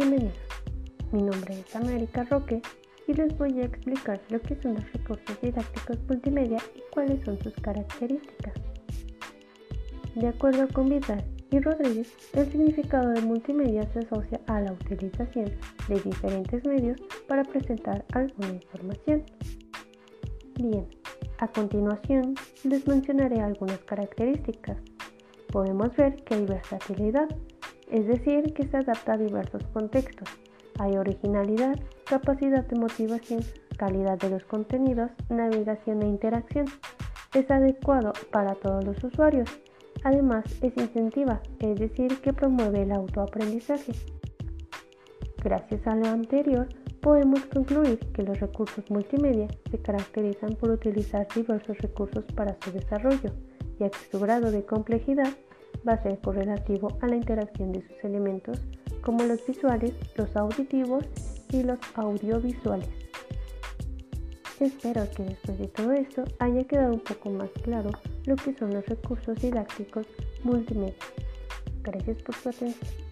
Bienvenidos. Mi nombre es América Roque y les voy a explicar lo que son los recursos didácticos multimedia y cuáles son sus características. De acuerdo con Vidal y Rodríguez, el significado de multimedia se asocia a la utilización de diferentes medios para presentar alguna información. Bien, a continuación les mencionaré algunas características. Podemos ver que hay versatilidad, es decir, que se adapta a diversos contextos. Hay originalidad, capacidad de motivación, calidad de los contenidos, navegación e interacción. Es adecuado para todos los usuarios. Además, es incentiva, es decir, que promueve el autoaprendizaje. Gracias a lo anterior, podemos concluir que los recursos multimedia se caracterizan por utilizar diversos recursos para su desarrollo, ya que su grado de complejidad va a ser correlativo a la interacción de sus elementos como los visuales, los auditivos y los audiovisuales. Espero que después de todo esto haya quedado un poco más claro lo que son los recursos didácticos multimedia. Gracias por su atención.